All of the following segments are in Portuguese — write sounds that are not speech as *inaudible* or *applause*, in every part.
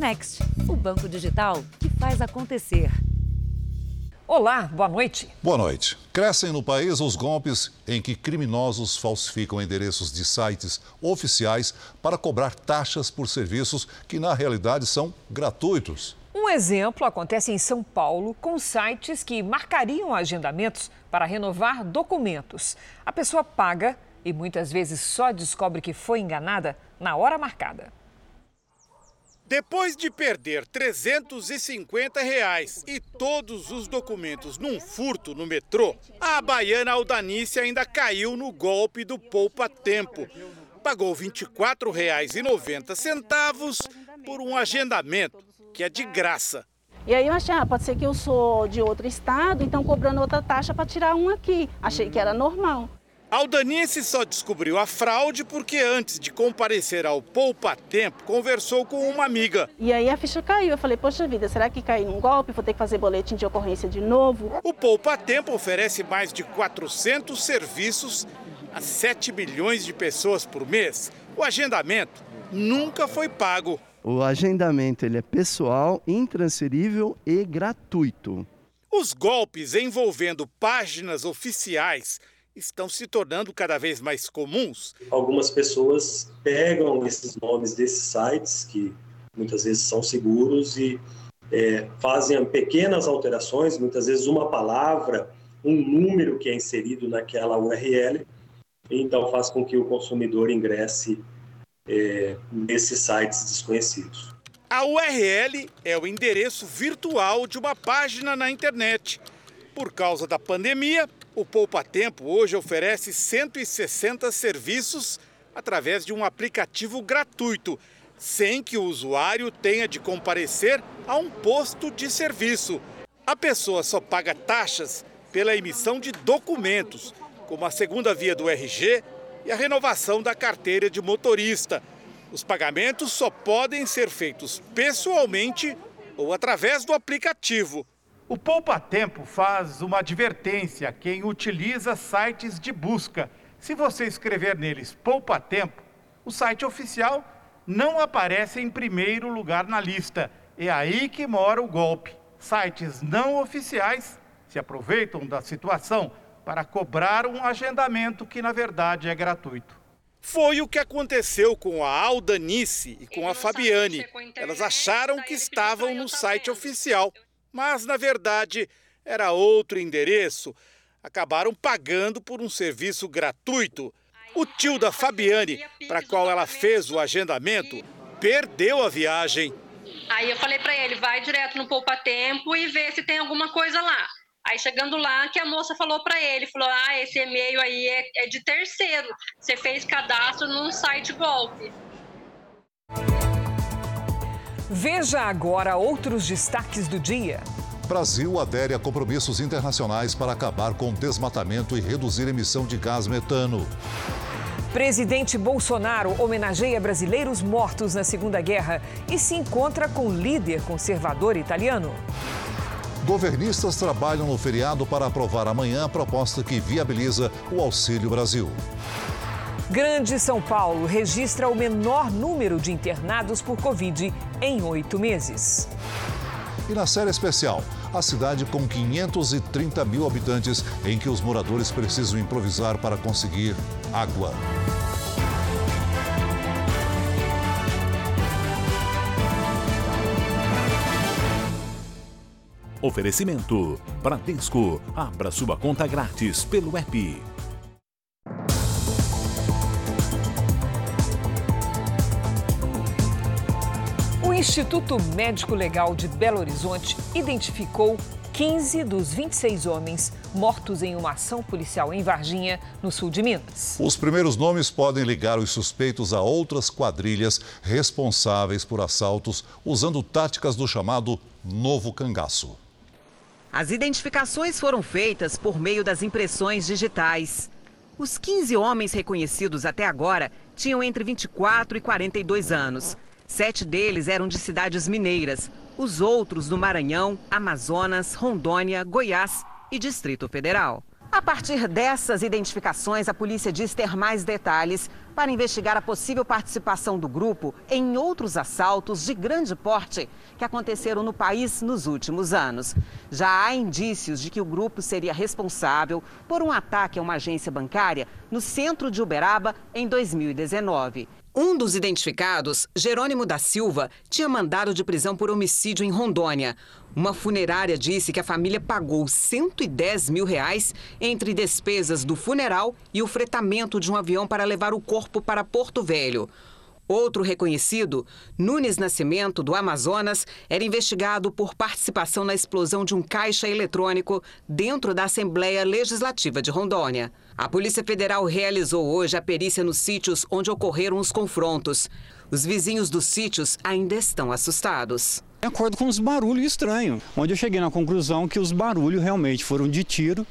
Next, o banco digital que faz acontecer. Olá, boa noite. Boa noite. Crescem no país os golpes em que criminosos falsificam endereços de sites oficiais para cobrar taxas por serviços que, na realidade, são gratuitos. Um exemplo acontece em São Paulo com sites que marcariam agendamentos para renovar documentos. A pessoa paga e muitas vezes só descobre que foi enganada na hora marcada. Depois de perder 350 reais e todos os documentos num furto no metrô, a baiana Aldanice ainda caiu no golpe do Poupa Tempo. Pagou R$ 24,90 por um agendamento que é de graça. E aí eu achei, ah, pode ser que eu sou de outro estado, então cobrando outra taxa para tirar um aqui. Achei que era normal. Aldanice só descobriu a fraude porque antes de comparecer ao Poupa Tempo, conversou com uma amiga. E aí a ficha caiu. Eu falei, poxa vida, será que caiu um golpe? Vou ter que fazer boletim de ocorrência de novo? O Poupa Tempo oferece mais de 400 serviços a 7 milhões de pessoas por mês. O agendamento nunca foi pago. O agendamento ele é pessoal, intransferível e gratuito. Os golpes envolvendo páginas oficiais estão se tornando cada vez mais comuns. Algumas pessoas pegam esses nomes desses sites, que muitas vezes são seguros, e é, fazem pequenas alterações, muitas vezes uma palavra, um número que é inserido naquela URL, então faz com que o consumidor ingresse é, nesses sites desconhecidos. A URL é o endereço virtual de uma página na internet. Por causa da pandemia, o Poupa Tempo hoje oferece 160 serviços através de um aplicativo gratuito, sem que o usuário tenha de comparecer a um posto de serviço. A pessoa só paga taxas pela emissão de documentos, como a segunda via do RG e a renovação da carteira de motorista. Os pagamentos só podem ser feitos pessoalmente ou através do aplicativo. O Poupa Tempo faz uma advertência a quem utiliza sites de busca. Se você escrever neles Poupa Tempo, o site oficial não aparece em primeiro lugar na lista. É aí que mora o golpe. Sites não oficiais se aproveitam da situação para cobrar um agendamento que, na verdade, é gratuito. Foi o que aconteceu com a Aldanice e com a Fabiane. Elas acharam que estavam no site oficial mas na verdade era outro endereço. Acabaram pagando por um serviço gratuito. O tio da Fabiane, para qual ela fez o agendamento, perdeu a viagem. Aí eu falei para ele, vai direto no Poupa Tempo e vê se tem alguma coisa lá. Aí chegando lá, que a moça falou para ele, falou, ah, esse e-mail aí é, é de terceiro, você fez cadastro num site golpe. Veja agora outros destaques do dia. Brasil adere a compromissos internacionais para acabar com o desmatamento e reduzir a emissão de gás metano. Presidente Bolsonaro homenageia brasileiros mortos na Segunda Guerra e se encontra com líder conservador italiano. Governistas trabalham no feriado para aprovar amanhã a proposta que viabiliza o Auxílio Brasil. Grande São Paulo registra o menor número de internados por Covid em oito meses. E na série especial, a cidade com 530 mil habitantes, em que os moradores precisam improvisar para conseguir água. Oferecimento: Bradesco. Abra sua conta grátis pelo app. Instituto Médico Legal de Belo Horizonte identificou 15 dos 26 homens mortos em uma ação policial em Varginha, no sul de Minas. Os primeiros nomes podem ligar os suspeitos a outras quadrilhas responsáveis por assaltos usando táticas do chamado novo cangaço. As identificações foram feitas por meio das impressões digitais. Os 15 homens reconhecidos até agora tinham entre 24 e 42 anos. Sete deles eram de cidades mineiras, os outros do Maranhão, Amazonas, Rondônia, Goiás e Distrito Federal. A partir dessas identificações, a polícia diz ter mais detalhes para investigar a possível participação do grupo em outros assaltos de grande porte que aconteceram no país nos últimos anos. Já há indícios de que o grupo seria responsável por um ataque a uma agência bancária no centro de Uberaba em 2019. Um dos identificados, Jerônimo da Silva, tinha mandado de prisão por homicídio em Rondônia. Uma funerária disse que a família pagou 110 mil reais entre despesas do funeral e o fretamento de um avião para levar o corpo para Porto Velho. Outro reconhecido, Nunes Nascimento, do Amazonas, era investigado por participação na explosão de um caixa eletrônico dentro da Assembleia Legislativa de Rondônia. A Polícia Federal realizou hoje a perícia nos sítios onde ocorreram os confrontos. Os vizinhos dos sítios ainda estão assustados. De acordo com os barulhos estranhos, onde eu cheguei na conclusão que os barulhos realmente foram de tiro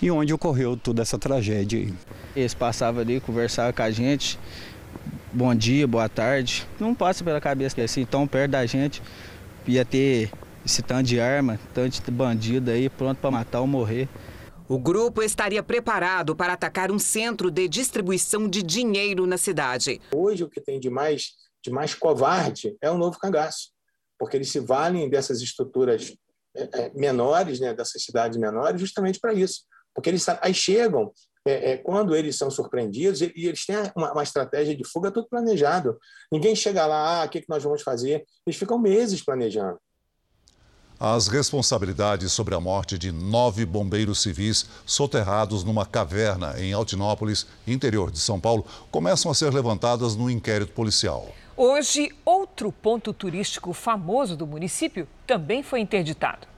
e onde ocorreu toda essa tragédia. Eles passavam ali, conversavam com a gente, bom dia, boa tarde. Não passa pela cabeça que assim, tão perto da gente, ia ter esse tanto de arma, tanto de bandido aí pronto para matar ou morrer. O grupo estaria preparado para atacar um centro de distribuição de dinheiro na cidade. Hoje o que tem de mais, de mais covarde é o novo cangaço, porque eles se valem dessas estruturas é, menores, né, dessas cidades menores, justamente para isso. Porque eles aí chegam, é, é, quando eles são surpreendidos, e eles têm uma, uma, estratégia de fuga tudo planejado. Ninguém chega lá, ah, o que, que nós vamos fazer? Eles ficam meses planejando. As responsabilidades sobre a morte de nove bombeiros civis soterrados numa caverna em Altinópolis, interior de São Paulo, começam a ser levantadas no inquérito policial. Hoje, outro ponto turístico famoso do município também foi interditado.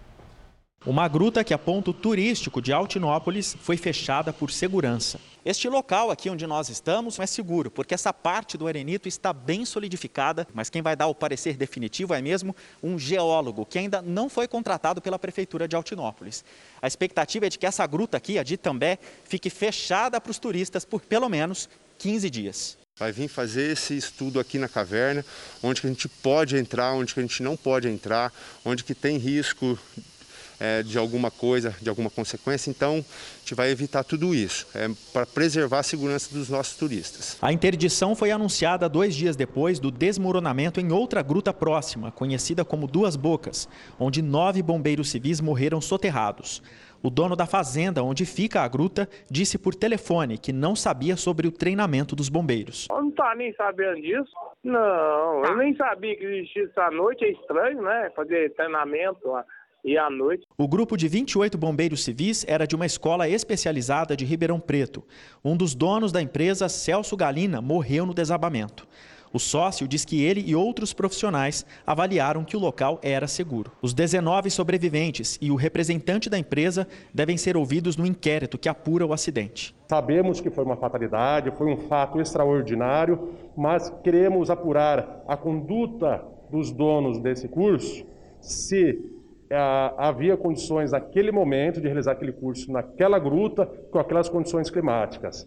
Uma gruta que é ponto turístico de Altinópolis foi fechada por segurança. Este local aqui onde nós estamos é seguro, porque essa parte do arenito está bem solidificada, mas quem vai dar o parecer definitivo é mesmo um geólogo, que ainda não foi contratado pela Prefeitura de Altinópolis. A expectativa é de que essa gruta aqui, a de Itambé, fique fechada para os turistas por pelo menos 15 dias. Vai vir fazer esse estudo aqui na caverna, onde que a gente pode entrar, onde que a gente não pode entrar, onde que tem risco é, de alguma coisa, de alguma consequência. Então, a gente vai evitar tudo isso, é, para preservar a segurança dos nossos turistas. A interdição foi anunciada dois dias depois do desmoronamento em outra gruta próxima, conhecida como Duas Bocas, onde nove bombeiros civis morreram soterrados. O dono da fazenda onde fica a gruta disse por telefone que não sabia sobre o treinamento dos bombeiros. Eu não tá nem sabendo disso. Não, eu nem sabia que existia à noite. É estranho, né? Fazer treinamento e à noite. O grupo de 28 bombeiros civis era de uma escola especializada de Ribeirão Preto. Um dos donos da empresa, Celso Galina, morreu no desabamento. O sócio diz que ele e outros profissionais avaliaram que o local era seguro. Os 19 sobreviventes e o representante da empresa devem ser ouvidos no inquérito que apura o acidente. Sabemos que foi uma fatalidade, foi um fato extraordinário, mas queremos apurar a conduta dos donos desse curso, se havia condições naquele momento de realizar aquele curso naquela gruta com aquelas condições climáticas.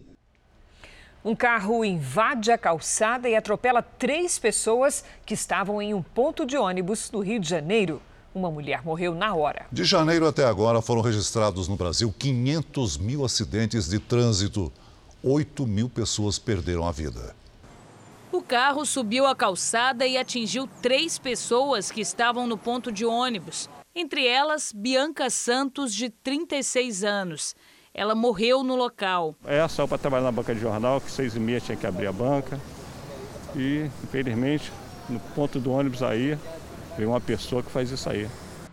Um carro invade a calçada e atropela três pessoas que estavam em um ponto de ônibus no Rio de Janeiro. Uma mulher morreu na hora. De janeiro até agora foram registrados no Brasil 500 mil acidentes de trânsito. 8 mil pessoas perderam a vida. O carro subiu a calçada e atingiu três pessoas que estavam no ponto de ônibus. Entre elas, Bianca Santos, de 36 anos. Ela morreu no local. É só para trabalhar na banca de jornal, que seis e meia tinha que abrir a banca. E, infelizmente, no ponto do ônibus aí, veio uma pessoa que faz isso aí.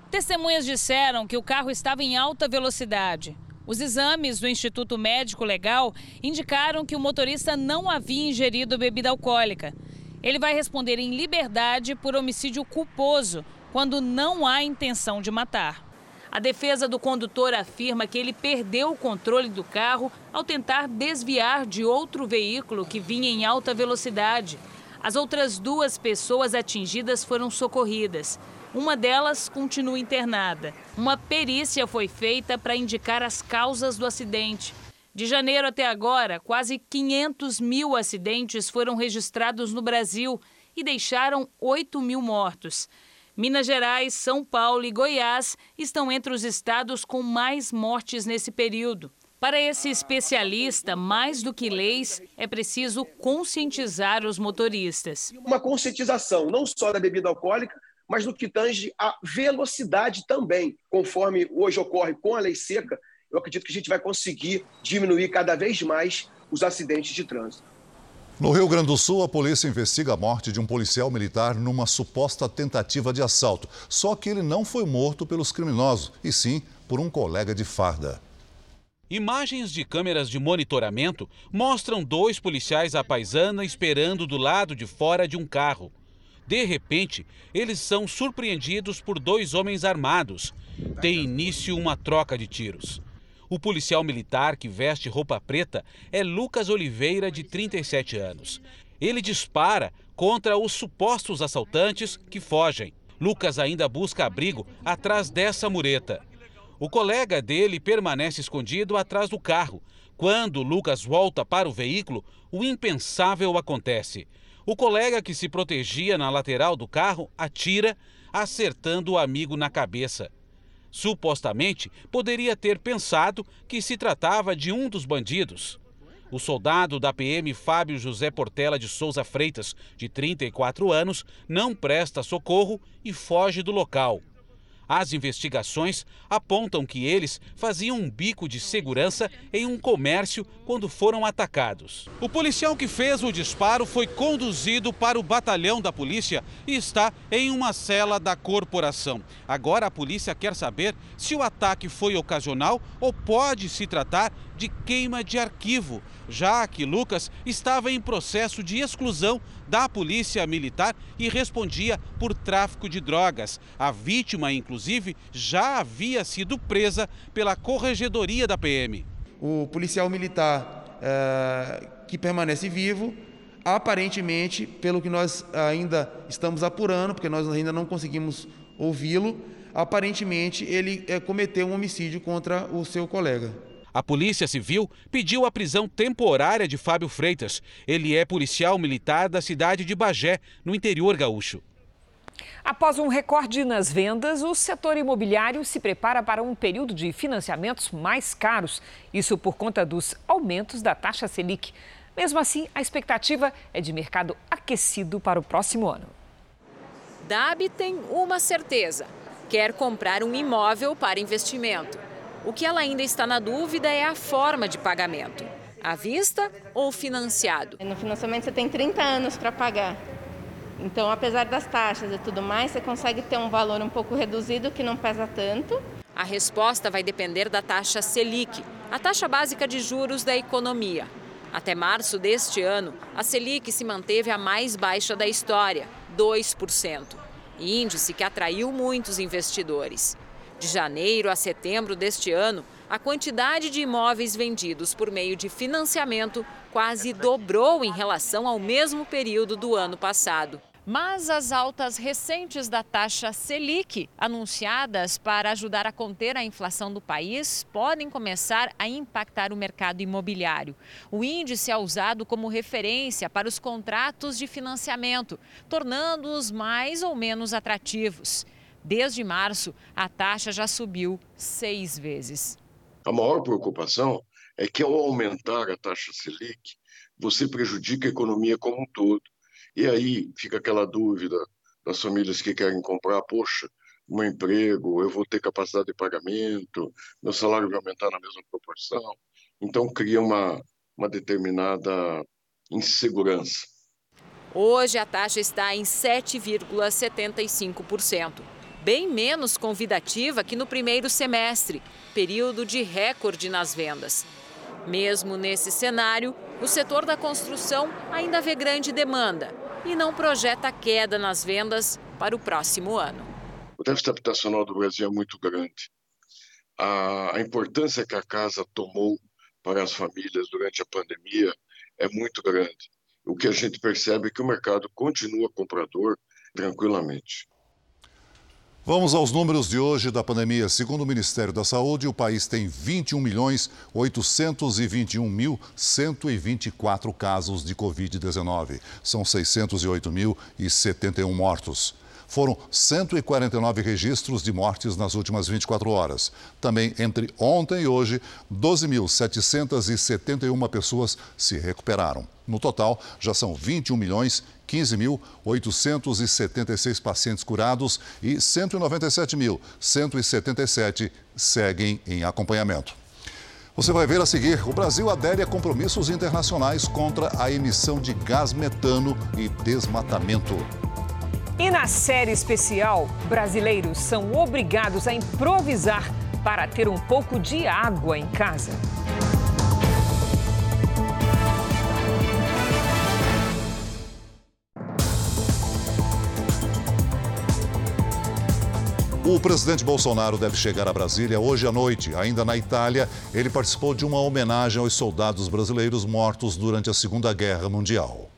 Testemunhas disseram que o carro estava em alta velocidade. Os exames do Instituto Médico Legal indicaram que o motorista não havia ingerido bebida alcoólica. Ele vai responder em liberdade por homicídio culposo, quando não há intenção de matar. A defesa do condutor afirma que ele perdeu o controle do carro ao tentar desviar de outro veículo que vinha em alta velocidade. As outras duas pessoas atingidas foram socorridas. Uma delas continua internada. Uma perícia foi feita para indicar as causas do acidente. De janeiro até agora, quase 500 mil acidentes foram registrados no Brasil e deixaram 8 mil mortos. Minas Gerais, São Paulo e Goiás estão entre os estados com mais mortes nesse período. Para esse especialista, mais do que leis, é preciso conscientizar os motoristas. Uma conscientização não só da bebida alcoólica, mas no que tange a velocidade também, conforme hoje ocorre com a lei seca, eu acredito que a gente vai conseguir diminuir cada vez mais os acidentes de trânsito. No Rio Grande do Sul, a polícia investiga a morte de um policial militar numa suposta tentativa de assalto. Só que ele não foi morto pelos criminosos, e sim por um colega de farda. Imagens de câmeras de monitoramento mostram dois policiais à paisana esperando do lado de fora de um carro. De repente, eles são surpreendidos por dois homens armados. Tem início uma troca de tiros. O policial militar que veste roupa preta é Lucas Oliveira, de 37 anos. Ele dispara contra os supostos assaltantes que fogem. Lucas ainda busca abrigo atrás dessa mureta. O colega dele permanece escondido atrás do carro. Quando Lucas volta para o veículo, o impensável acontece. O colega que se protegia na lateral do carro atira, acertando o amigo na cabeça. Supostamente, poderia ter pensado que se tratava de um dos bandidos. O soldado da PM Fábio José Portela de Souza Freitas, de 34 anos, não presta socorro e foge do local. As investigações apontam que eles faziam um bico de segurança em um comércio quando foram atacados. O policial que fez o disparo foi conduzido para o batalhão da polícia e está em uma cela da corporação. Agora a polícia quer saber se o ataque foi ocasional ou pode se tratar de queima de arquivo, já que Lucas estava em processo de exclusão da polícia militar e respondia por tráfico de drogas. A vítima, inclusive, já havia sido presa pela corregedoria da PM. O policial militar é, que permanece vivo, aparentemente, pelo que nós ainda estamos apurando, porque nós ainda não conseguimos ouvi-lo, aparentemente ele é, cometeu um homicídio contra o seu colega. A Polícia Civil pediu a prisão temporária de Fábio Freitas. Ele é policial militar da cidade de Bagé, no interior gaúcho. Após um recorde nas vendas, o setor imobiliário se prepara para um período de financiamentos mais caros. Isso por conta dos aumentos da taxa Selic. Mesmo assim, a expectativa é de mercado aquecido para o próximo ano. Dab tem uma certeza: quer comprar um imóvel para investimento. O que ela ainda está na dúvida é a forma de pagamento: à vista ou financiado. No financiamento você tem 30 anos para pagar. Então, apesar das taxas e tudo mais, você consegue ter um valor um pouco reduzido que não pesa tanto. A resposta vai depender da taxa Selic, a taxa básica de juros da economia. Até março deste ano, a Selic se manteve a mais baixa da história, 2%, índice que atraiu muitos investidores. De janeiro a setembro deste ano, a quantidade de imóveis vendidos por meio de financiamento quase dobrou em relação ao mesmo período do ano passado. Mas as altas recentes da taxa Selic, anunciadas para ajudar a conter a inflação do país, podem começar a impactar o mercado imobiliário. O índice é usado como referência para os contratos de financiamento, tornando-os mais ou menos atrativos. Desde março, a taxa já subiu seis vezes. A maior preocupação é que, ao aumentar a taxa Selic, você prejudica a economia como um todo. E aí fica aquela dúvida das famílias que querem comprar: poxa, um emprego, eu vou ter capacidade de pagamento, meu salário vai aumentar na mesma proporção. Então, cria uma, uma determinada insegurança. Hoje, a taxa está em 7,75% bem menos convidativa que no primeiro semestre, período de recorde nas vendas. Mesmo nesse cenário, o setor da construção ainda vê grande demanda e não projeta queda nas vendas para o próximo ano. O déficit habitacional do Brasil é muito grande. A, importância que a casa tomou para as famílias durante a pandemia é muito grande. O que a gente percebe é que o mercado continua comprador tranquilamente. Vamos aos números de hoje da pandemia. Segundo o Ministério da Saúde, o país tem 21 milhões 821 mil 124 casos de Covid-19. São 608.071 mortos. Foram 149 registros de mortes nas últimas 24 horas. Também entre ontem e hoje, 12.771 pessoas se recuperaram. No total, já são 21 milhões 15.876 pacientes curados e 197.177 seguem em acompanhamento. Você vai ver a seguir: o Brasil adere a compromissos internacionais contra a emissão de gás metano e desmatamento. E na série especial, brasileiros são obrigados a improvisar para ter um pouco de água em casa. O presidente Bolsonaro deve chegar a Brasília hoje à noite. Ainda na Itália, ele participou de uma homenagem aos soldados brasileiros mortos durante a Segunda Guerra Mundial.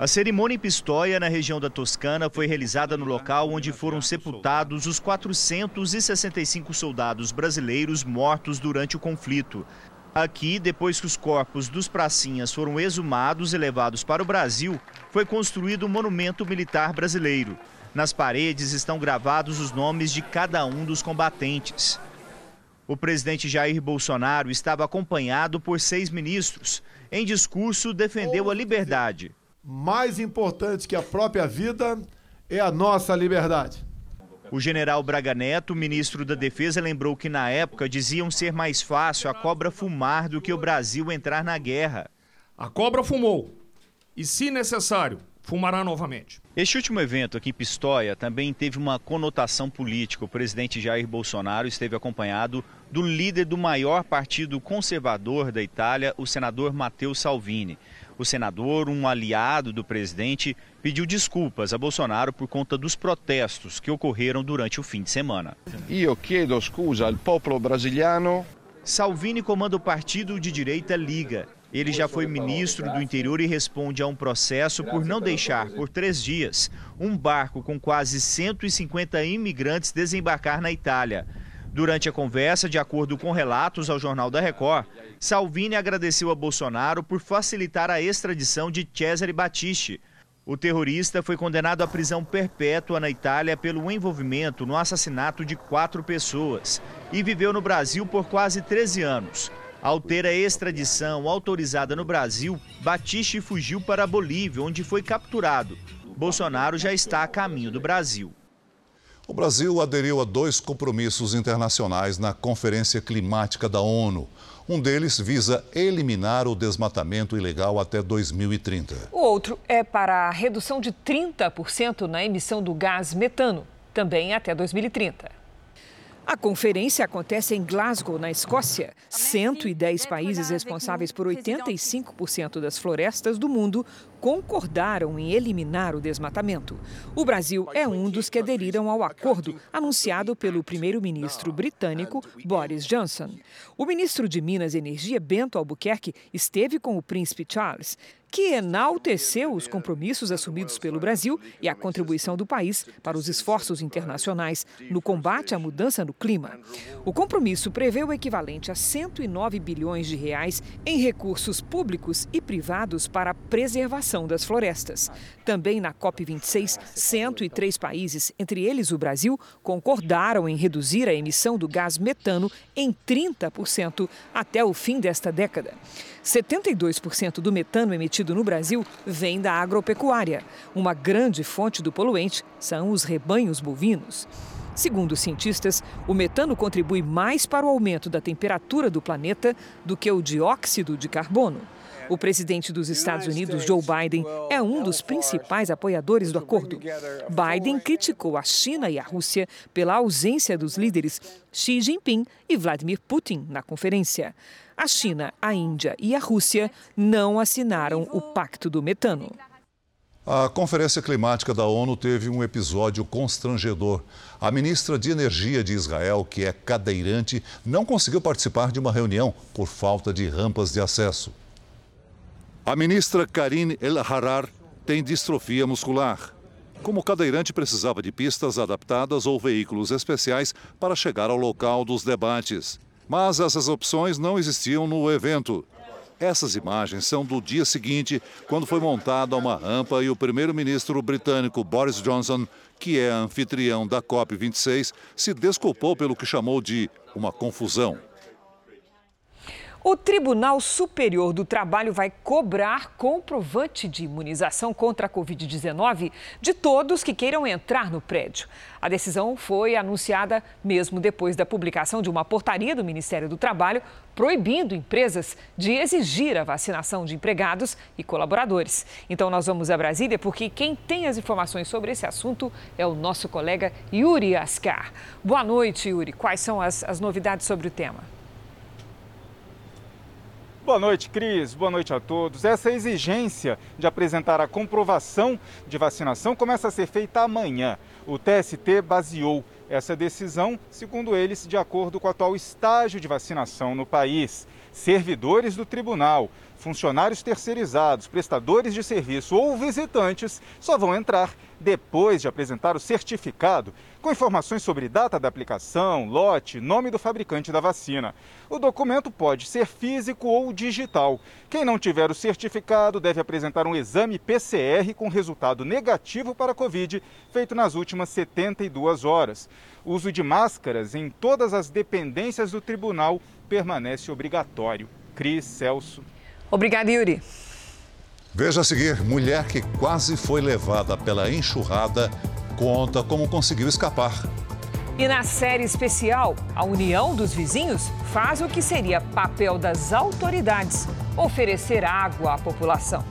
A cerimônia em Pistoia, na região da Toscana, foi realizada no local onde foram sepultados os 465 soldados brasileiros mortos durante o conflito. Aqui, depois que os corpos dos pracinhas foram exumados e levados para o Brasil, foi construído o um monumento militar brasileiro. Nas paredes estão gravados os nomes de cada um dos combatentes. O presidente Jair Bolsonaro estava acompanhado por seis ministros. Em discurso, defendeu a liberdade. Mais importante que a própria vida é a nossa liberdade. O general Braga Neto, ministro da Defesa, lembrou que na época diziam ser mais fácil a cobra fumar do que o Brasil entrar na guerra. A cobra fumou. E, se necessário, fumará novamente. Este último evento aqui em Pistoia também teve uma conotação política. O presidente Jair Bolsonaro esteve acompanhado do líder do maior partido conservador da Itália, o senador Matteo Salvini. O senador, um aliado do presidente, pediu desculpas a Bolsonaro por conta dos protestos que ocorreram durante o fim de semana. Eu chiedo scusa ao povo brasiliano. Salvini comanda o partido de direita Liga ele já foi ministro do interior e responde a um processo por não deixar, por três dias, um barco com quase 150 imigrantes desembarcar na Itália. Durante a conversa, de acordo com relatos ao Jornal da Record, Salvini agradeceu a Bolsonaro por facilitar a extradição de Cesare Battisti. O terrorista foi condenado à prisão perpétua na Itália pelo envolvimento no assassinato de quatro pessoas e viveu no Brasil por quase 13 anos. Ao ter a extradição autorizada no Brasil, Batiste fugiu para a Bolívia, onde foi capturado. Bolsonaro já está a caminho do Brasil. O Brasil aderiu a dois compromissos internacionais na Conferência Climática da ONU. Um deles visa eliminar o desmatamento ilegal até 2030. O outro é para a redução de 30% na emissão do gás metano, também até 2030. A conferência acontece em Glasgow, na Escócia. 110 países responsáveis por 85% das florestas do mundo concordaram em eliminar o desmatamento. O Brasil é um dos que aderiram ao acordo anunciado pelo primeiro-ministro britânico Boris Johnson. O ministro de Minas e Energia, Bento Albuquerque, esteve com o príncipe Charles que enalteceu os compromissos assumidos pelo Brasil e a contribuição do país para os esforços internacionais no combate à mudança no clima. O compromisso prevê o equivalente a 109 bilhões de reais em recursos públicos e privados para a preservação das florestas. Também na COP26, 103 países, entre eles o Brasil, concordaram em reduzir a emissão do gás metano em 30% até o fim desta década. 72% do metano emitido no Brasil vem da agropecuária. Uma grande fonte do poluente são os rebanhos bovinos. Segundo cientistas, o metano contribui mais para o aumento da temperatura do planeta do que o dióxido de carbono. O presidente dos Estados Unidos, Joe Biden, é um dos principais apoiadores do acordo. Biden criticou a China e a Rússia pela ausência dos líderes Xi Jinping e Vladimir Putin na conferência. A China, a Índia e a Rússia não assinaram o Pacto do Metano. A Conferência Climática da ONU teve um episódio constrangedor. A ministra de Energia de Israel, que é cadeirante, não conseguiu participar de uma reunião por falta de rampas de acesso. A ministra Karine El-Harar tem distrofia muscular. Como cadeirante, precisava de pistas adaptadas ou veículos especiais para chegar ao local dos debates. Mas essas opções não existiam no evento. Essas imagens são do dia seguinte, quando foi montada uma rampa e o primeiro-ministro britânico Boris Johnson que é anfitrião da COP26, se desculpou pelo que chamou de uma confusão. O Tribunal Superior do Trabalho vai cobrar comprovante de imunização contra a Covid-19 de todos que queiram entrar no prédio. A decisão foi anunciada mesmo depois da publicação de uma portaria do Ministério do Trabalho proibindo empresas de exigir a vacinação de empregados e colaboradores. Então, nós vamos a Brasília porque quem tem as informações sobre esse assunto é o nosso colega Yuri Ascar. Boa noite, Yuri. Quais são as, as novidades sobre o tema? Boa noite, Cris. Boa noite a todos. Essa exigência de apresentar a comprovação de vacinação começa a ser feita amanhã. O TST baseou essa decisão, segundo eles, de acordo com o atual estágio de vacinação no país. Servidores do tribunal, funcionários terceirizados, prestadores de serviço ou visitantes só vão entrar depois de apresentar o certificado com informações sobre data da aplicação, lote, nome do fabricante da vacina. O documento pode ser físico ou digital. Quem não tiver o certificado deve apresentar um exame PCR com resultado negativo para a Covid, feito nas últimas 72 horas. O uso de máscaras em todas as dependências do tribunal permanece obrigatório. Cris Celso. Obrigada, Yuri. Veja a seguir: mulher que quase foi levada pela enxurrada conta como conseguiu escapar. E na série especial, a união dos vizinhos faz o que seria papel das autoridades: oferecer água à população.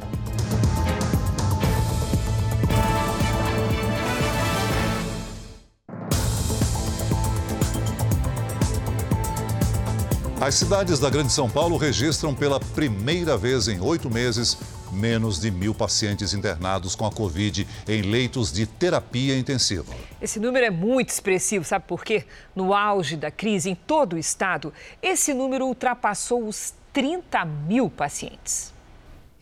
As cidades da Grande São Paulo registram pela primeira vez em oito meses menos de mil pacientes internados com a Covid em leitos de terapia intensiva. Esse número é muito expressivo, sabe por quê? No auge da crise em todo o estado, esse número ultrapassou os 30 mil pacientes.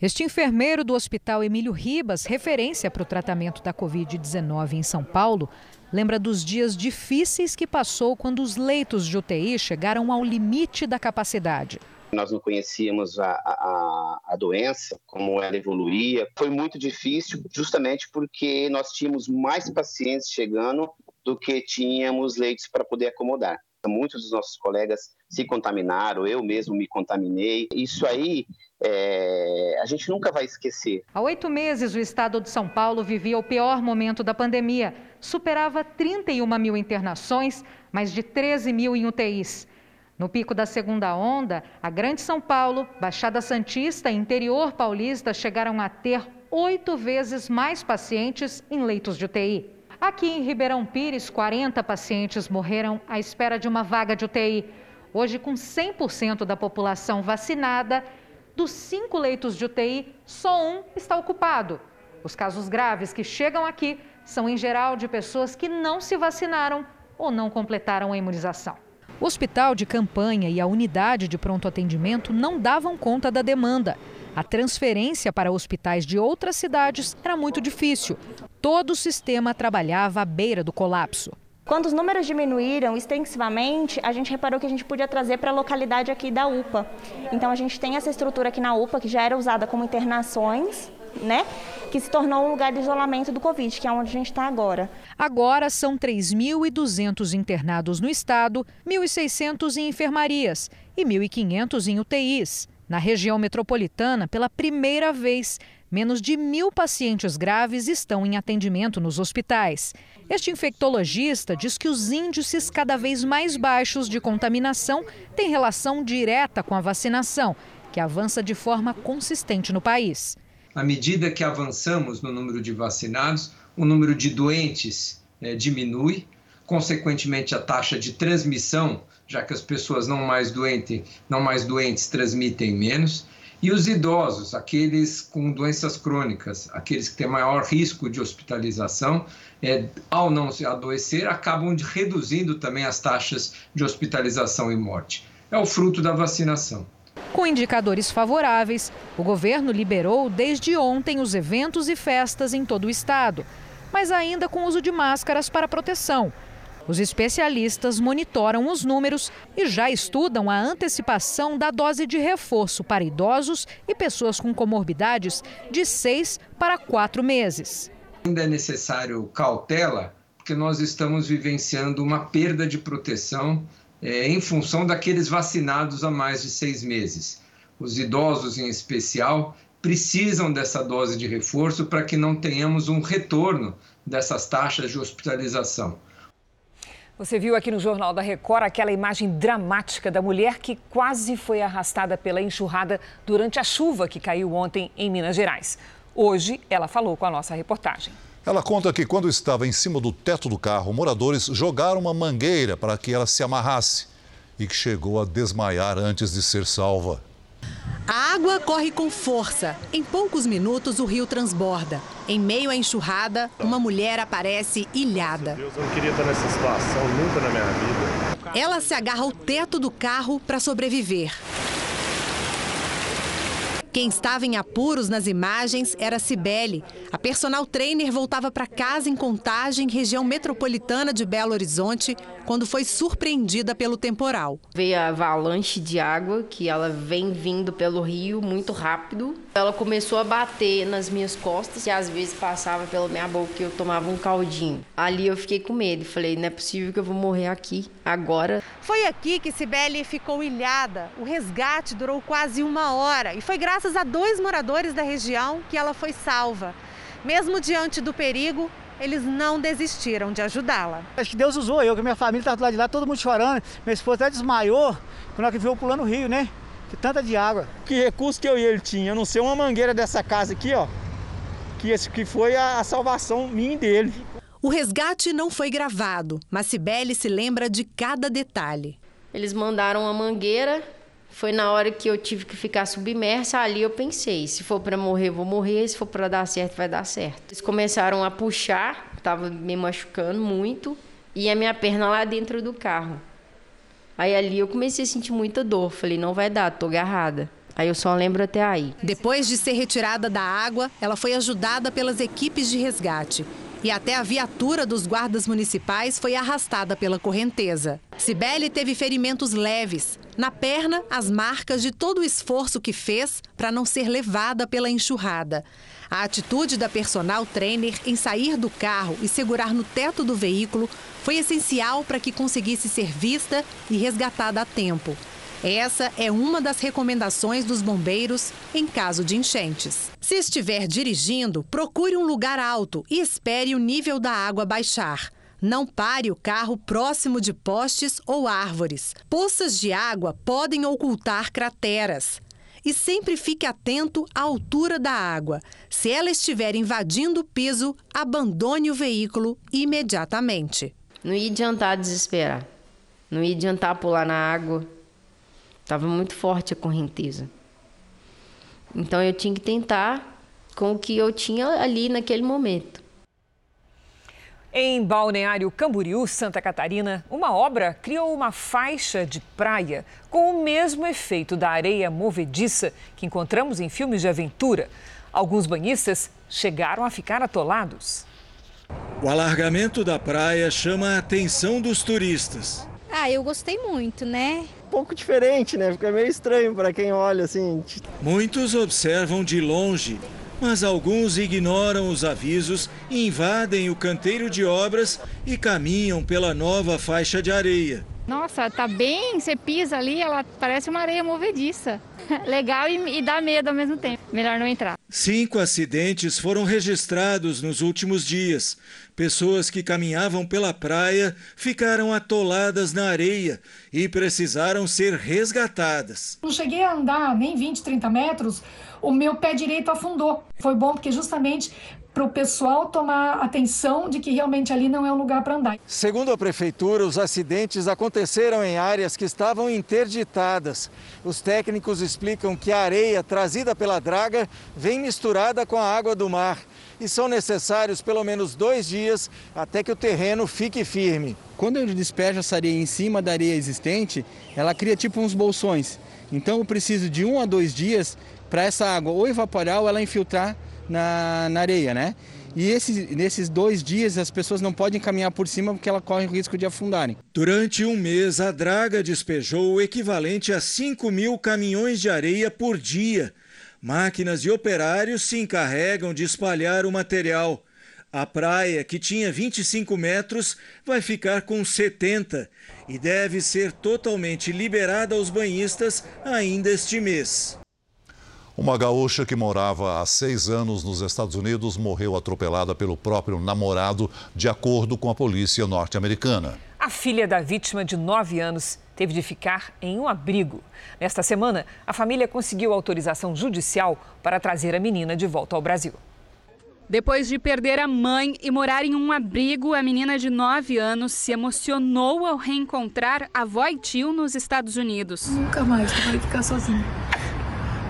Este enfermeiro do Hospital Emílio Ribas, referência para o tratamento da Covid-19 em São Paulo, lembra dos dias difíceis que passou quando os leitos de UTI chegaram ao limite da capacidade. Nós não conhecíamos a, a, a, doença, como ela evoluía. Foi muito difícil, justamente porque nós tínhamos mais pacientes chegando do que tínhamos leitos para poder acomodar. Muitos dos nossos colegas se contaminaram, eu mesmo me contaminei. Isso aí é, a gente nunca vai esquecer. Há oito meses, o estado de São Paulo vivia o pior momento da pandemia. Superava 31 mil internações, mais de 13 mil em UTIs. No pico da segunda onda, a Grande São Paulo, Baixada Santista e interior paulista chegaram a ter oito vezes mais pacientes em leitos de UTI. Aqui em Ribeirão Pires, 40 pacientes morreram à espera de uma vaga de UTI. Hoje, com 100% da população vacinada, dos cinco leitos de UTI, só um está ocupado. Os casos graves que chegam aqui são, em geral, de pessoas que não se vacinaram ou não completaram a imunização. O hospital de campanha e a unidade de pronto atendimento não davam conta da demanda. A transferência para hospitais de outras cidades era muito difícil. Todo o sistema trabalhava à beira do colapso. Quando os números diminuíram extensivamente, a gente reparou que a gente podia trazer para a localidade aqui da UPA. Então a gente tem essa estrutura aqui na UPA que já era usada como internações né? Que se tornou um lugar de isolamento do Covid, que é onde a gente está agora. Agora são 3.200 internados no estado, 1.600 em enfermarias e 1.500 em UTIs. Na região metropolitana, pela primeira vez, menos de mil pacientes graves estão em atendimento nos hospitais. Este infectologista diz que os índices cada vez mais baixos de contaminação têm relação direta com a vacinação, que avança de forma consistente no país à medida que avançamos no número de vacinados, o número de doentes é, diminui, consequentemente a taxa de transmissão, já que as pessoas não mais doentes, não mais doentes transmitem menos, e os idosos, aqueles com doenças crônicas, aqueles que têm maior risco de hospitalização, é, ao não se adoecer, acabam reduzindo também as taxas de hospitalização e morte. É o fruto da vacinação. Com indicadores favoráveis, o governo liberou desde ontem os eventos e festas em todo o estado, mas ainda com uso de máscaras para proteção. Os especialistas monitoram os números e já estudam a antecipação da dose de reforço para idosos e pessoas com comorbidades de seis para quatro meses. Ainda é necessário cautela porque nós estamos vivenciando uma perda de proteção é, em função daqueles vacinados há mais de seis meses. Os idosos, em especial, precisam dessa dose de reforço para que não tenhamos um retorno dessas taxas de hospitalização. Você viu aqui no Jornal da Record aquela imagem dramática da mulher que quase foi arrastada pela enxurrada durante a chuva que caiu ontem em Minas Gerais. Hoje, ela falou com a nossa reportagem. Ela conta que quando estava em cima do teto do carro, moradores jogaram uma mangueira para que ela se amarrasse e que chegou a desmaiar antes de ser salva. A água corre com força. Em poucos minutos, o rio transborda. Em meio à enxurrada, uma mulher aparece ilhada. Deus, eu não queria estar nessa situação nunca na minha vida. Ela se agarra ao teto do carro para sobreviver. Quem estava em apuros nas imagens era Cibele. A personal trainer voltava para casa em Contagem, região metropolitana de Belo Horizonte, quando foi surpreendida pelo temporal. Veio a avalanche de água, que ela vem vindo pelo rio muito rápido. Ela começou a bater nas minhas costas, e às vezes passava pela minha boca e eu tomava um caldinho. Ali eu fiquei com medo, falei, não é possível que eu vou morrer aqui, agora. Foi aqui que Cibele ficou ilhada. O resgate durou quase uma hora e foi graças a dois moradores da região que ela foi salva. Mesmo diante do perigo, eles não desistiram de ajudá-la. Acho que Deus usou eu, que minha família estava do lado de lá, todo mundo chorando. Minha esposa até desmaiou quando ela viu pulando o rio, né? Que tanta de água. Que recurso que eu e ele tinha? Eu não sei uma mangueira dessa casa aqui, ó. Que, esse, que foi a, a salvação minha e dele. O resgate não foi gravado, mas Cibele se lembra de cada detalhe. Eles mandaram uma mangueira, foi na hora que eu tive que ficar submersa, ali eu pensei, se for para morrer, vou morrer, se for para dar certo, vai dar certo. Eles começaram a puxar, tava me machucando muito, e a minha perna lá dentro do carro. Aí ali eu comecei a sentir muita dor, falei, não vai dar, tô agarrada. Aí eu só lembro até aí. Depois de ser retirada da água, ela foi ajudada pelas equipes de resgate e até a viatura dos guardas municipais foi arrastada pela correnteza. Cibele teve ferimentos leves. Na perna, as marcas de todo o esforço que fez para não ser levada pela enxurrada. A atitude da personal trainer em sair do carro e segurar no teto do veículo foi essencial para que conseguisse ser vista e resgatada a tempo. Essa é uma das recomendações dos bombeiros em caso de enchentes. Se estiver dirigindo, procure um lugar alto e espere o nível da água baixar. Não pare o carro próximo de postes ou árvores. Poças de água podem ocultar crateras. E sempre fique atento à altura da água. Se ela estiver invadindo o piso, abandone o veículo imediatamente. Não ia adiantar desesperar. Não ia adiantar pular na água. Estava muito forte a correnteza. Então eu tinha que tentar com o que eu tinha ali naquele momento. Em Balneário Camboriú, Santa Catarina, uma obra criou uma faixa de praia com o mesmo efeito da areia movediça que encontramos em filmes de aventura. Alguns banhistas chegaram a ficar atolados. O alargamento da praia chama a atenção dos turistas. Ah, eu gostei muito, né? Um pouco diferente, né? Fica meio estranho para quem olha assim. Muitos observam de longe, mas alguns ignoram os avisos, invadem o canteiro de obras e caminham pela nova faixa de areia. Nossa, tá bem, você pisa ali, ela parece uma areia movediça. *laughs* Legal e, e dá medo ao mesmo tempo. Melhor não entrar. Cinco acidentes foram registrados nos últimos dias. Pessoas que caminhavam pela praia ficaram atoladas na areia e precisaram ser resgatadas. Não cheguei a andar nem 20, 30 metros, o meu pé direito afundou. Foi bom porque justamente para o pessoal tomar atenção de que realmente ali não é um lugar para andar. Segundo a prefeitura, os acidentes aconteceram em áreas que estavam interditadas. Os técnicos explicam que a areia trazida pela draga vem misturada com a água do mar e são necessários pelo menos dois dias até que o terreno fique firme. Quando eu despejo essa areia em cima da areia existente, ela cria tipo uns bolsões. Então eu preciso de um a dois dias para essa água ou evaporar ou ela infiltrar na, na areia, né? E esses, nesses dois dias as pessoas não podem caminhar por cima porque ela corre o risco de afundarem. Durante um mês, a draga despejou o equivalente a 5 mil caminhões de areia por dia. Máquinas e operários se encarregam de espalhar o material. A praia, que tinha 25 metros, vai ficar com 70 e deve ser totalmente liberada aos banhistas ainda este mês. Uma gaúcha que morava há seis anos nos Estados Unidos morreu atropelada pelo próprio namorado, de acordo com a polícia norte-americana. A filha da vítima, de nove anos, teve de ficar em um abrigo. Nesta semana, a família conseguiu autorização judicial para trazer a menina de volta ao Brasil. Depois de perder a mãe e morar em um abrigo, a menina de 9 anos se emocionou ao reencontrar a avó e tio nos Estados Unidos. Nunca mais vai ficar sozinha.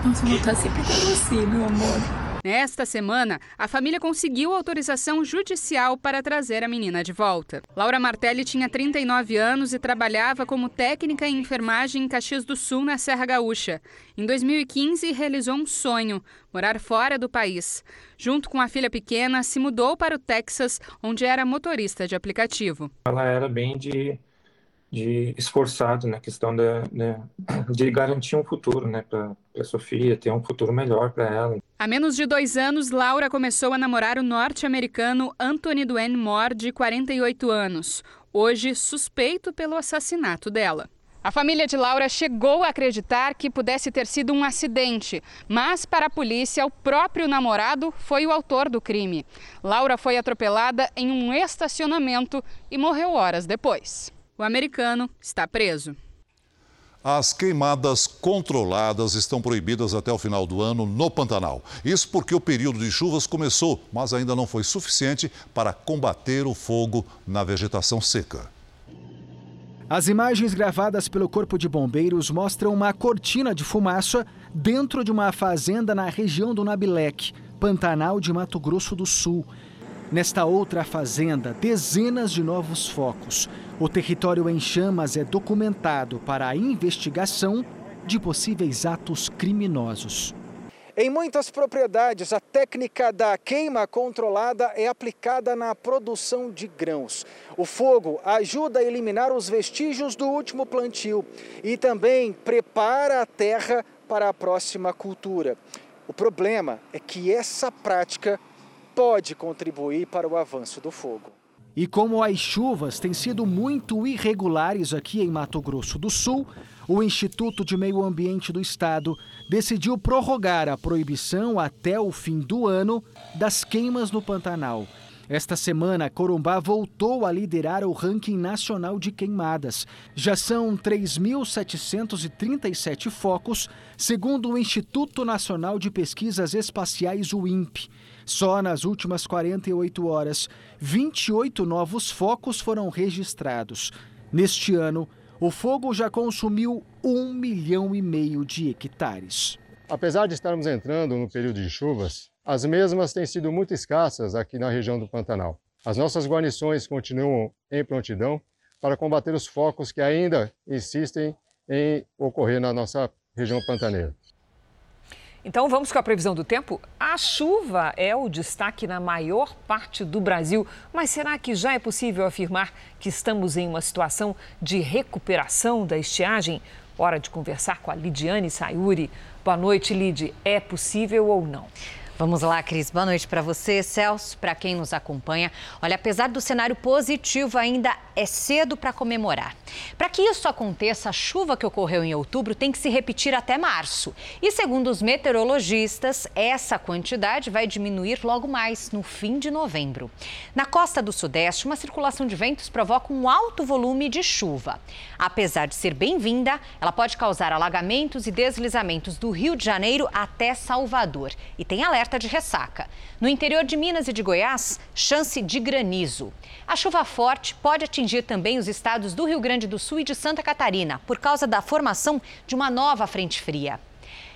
Eu vou estar sempre com você, meu amor. Nesta semana, a família conseguiu autorização judicial para trazer a menina de volta. Laura Martelli tinha 39 anos e trabalhava como técnica em enfermagem em Caxias do Sul, na Serra Gaúcha. Em 2015, realizou um sonho: morar fora do país. Junto com a filha pequena, se mudou para o Texas, onde era motorista de aplicativo. Ela era bem de de esforçado na questão de, de, de, garantir um futuro né, para a Sofia, ter um futuro melhor para ela. Há menos de dois anos, Laura começou a namorar o norte-americano Anthony Dwayne Moore, de 48 anos, hoje suspeito pelo assassinato dela. A família de Laura chegou a acreditar que pudesse ter sido um acidente, mas para a polícia, o próprio namorado foi o autor do crime. Laura foi atropelada em um estacionamento e morreu horas depois. O americano está preso. As queimadas controladas estão proibidas até o final do ano no Pantanal. Isso porque o período de chuvas começou, mas ainda não foi suficiente para combater o fogo na vegetação seca. As imagens gravadas pelo Corpo de Bombeiros mostram uma cortina de fumaça dentro de uma fazenda na região do Nabilec, Pantanal de Mato Grosso do Sul. Nesta outra fazenda, dezenas de novos focos. O território em chamas é documentado para a investigação de possíveis atos criminosos. Em muitas propriedades, a técnica da queima controlada é aplicada na produção de grãos. O fogo ajuda a eliminar os vestígios do último plantio e também prepara a terra para a próxima cultura. O problema é que essa prática pode contribuir para o avanço do fogo. E como as chuvas têm sido muito irregulares aqui em Mato Grosso do Sul, o Instituto de Meio Ambiente do Estado decidiu prorrogar a proibição até o fim do ano das queimas no Pantanal. Esta semana, Corumbá voltou a liderar o ranking nacional de queimadas. Já são 3.737 focos, segundo o Instituto Nacional de Pesquisas Espaciais, o INPE. Só nas últimas 48 horas, 28 novos focos foram registrados. Neste ano, o fogo já consumiu um milhão e meio de hectares. Apesar de estarmos entrando no período de chuvas, as mesmas têm sido muito escassas aqui na região do Pantanal. As nossas guarnições continuam em prontidão para combater os focos que ainda insistem em ocorrer na nossa região pantaneira. Então vamos com a previsão do tempo? A chuva é o destaque na maior parte do Brasil, mas será que já é possível afirmar que estamos em uma situação de recuperação da estiagem? Hora de conversar com a Lidiane Sayuri. Boa noite, Lid. É possível ou não? Vamos lá, Cris. Boa noite para você, Celso, para quem nos acompanha. Olha, apesar do cenário positivo, ainda é cedo para comemorar. Para que isso aconteça, a chuva que ocorreu em outubro tem que se repetir até março. E segundo os meteorologistas, essa quantidade vai diminuir logo mais no fim de novembro. Na costa do Sudeste, uma circulação de ventos provoca um alto volume de chuva. Apesar de ser bem-vinda, ela pode causar alagamentos e deslizamentos do Rio de Janeiro até Salvador. E tem alerta de ressaca. No interior de Minas e de Goiás, chance de granizo. A chuva forte pode atingir também os estados do Rio Grande do Sul e de Santa Catarina, por causa da formação de uma nova frente fria.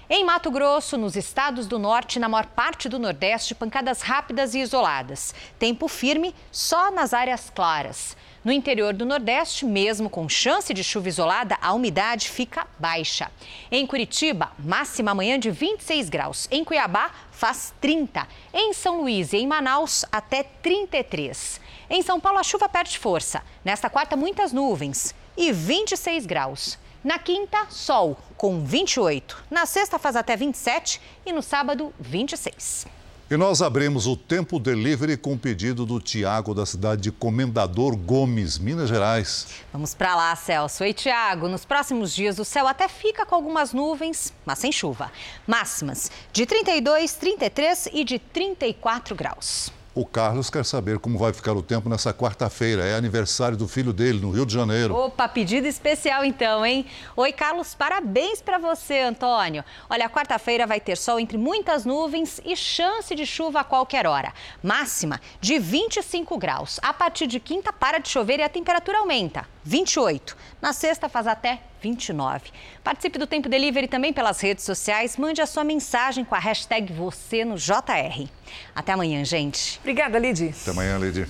Em Mato Grosso, nos estados do norte e na maior parte do nordeste, pancadas rápidas e isoladas. Tempo firme só nas áreas claras. No interior do Nordeste, mesmo com chance de chuva isolada, a umidade fica baixa. Em Curitiba, máxima amanhã de 26 graus. Em Cuiabá, faz 30. Em São Luís e em Manaus, até 33. Em São Paulo, a chuva perde força. Nesta quarta, muitas nuvens e 26 graus. Na quinta, sol com 28. Na sexta, faz até 27 e no sábado, 26. E nós abrimos o Tempo Delivery com o pedido do Tiago, da cidade de Comendador Gomes, Minas Gerais. Vamos para lá, Celso. Oi, Tiago. Nos próximos dias o céu até fica com algumas nuvens, mas sem chuva. Máximas de 32, 33 e de 34 graus. O Carlos quer saber como vai ficar o tempo nessa quarta-feira. É aniversário do filho dele, no Rio de Janeiro. Opa, pedido especial então, hein? Oi, Carlos, parabéns para você, Antônio. Olha, quarta-feira vai ter sol entre muitas nuvens e chance de chuva a qualquer hora. Máxima de 25 graus. A partir de quinta, para de chover e a temperatura aumenta. 28. Na sexta, faz até 29. Participe do Tempo Delivery também pelas redes sociais. Mande a sua mensagem com a hashtag você no JR. Até amanhã, gente. Obrigada, Lid. Até amanhã, Lid.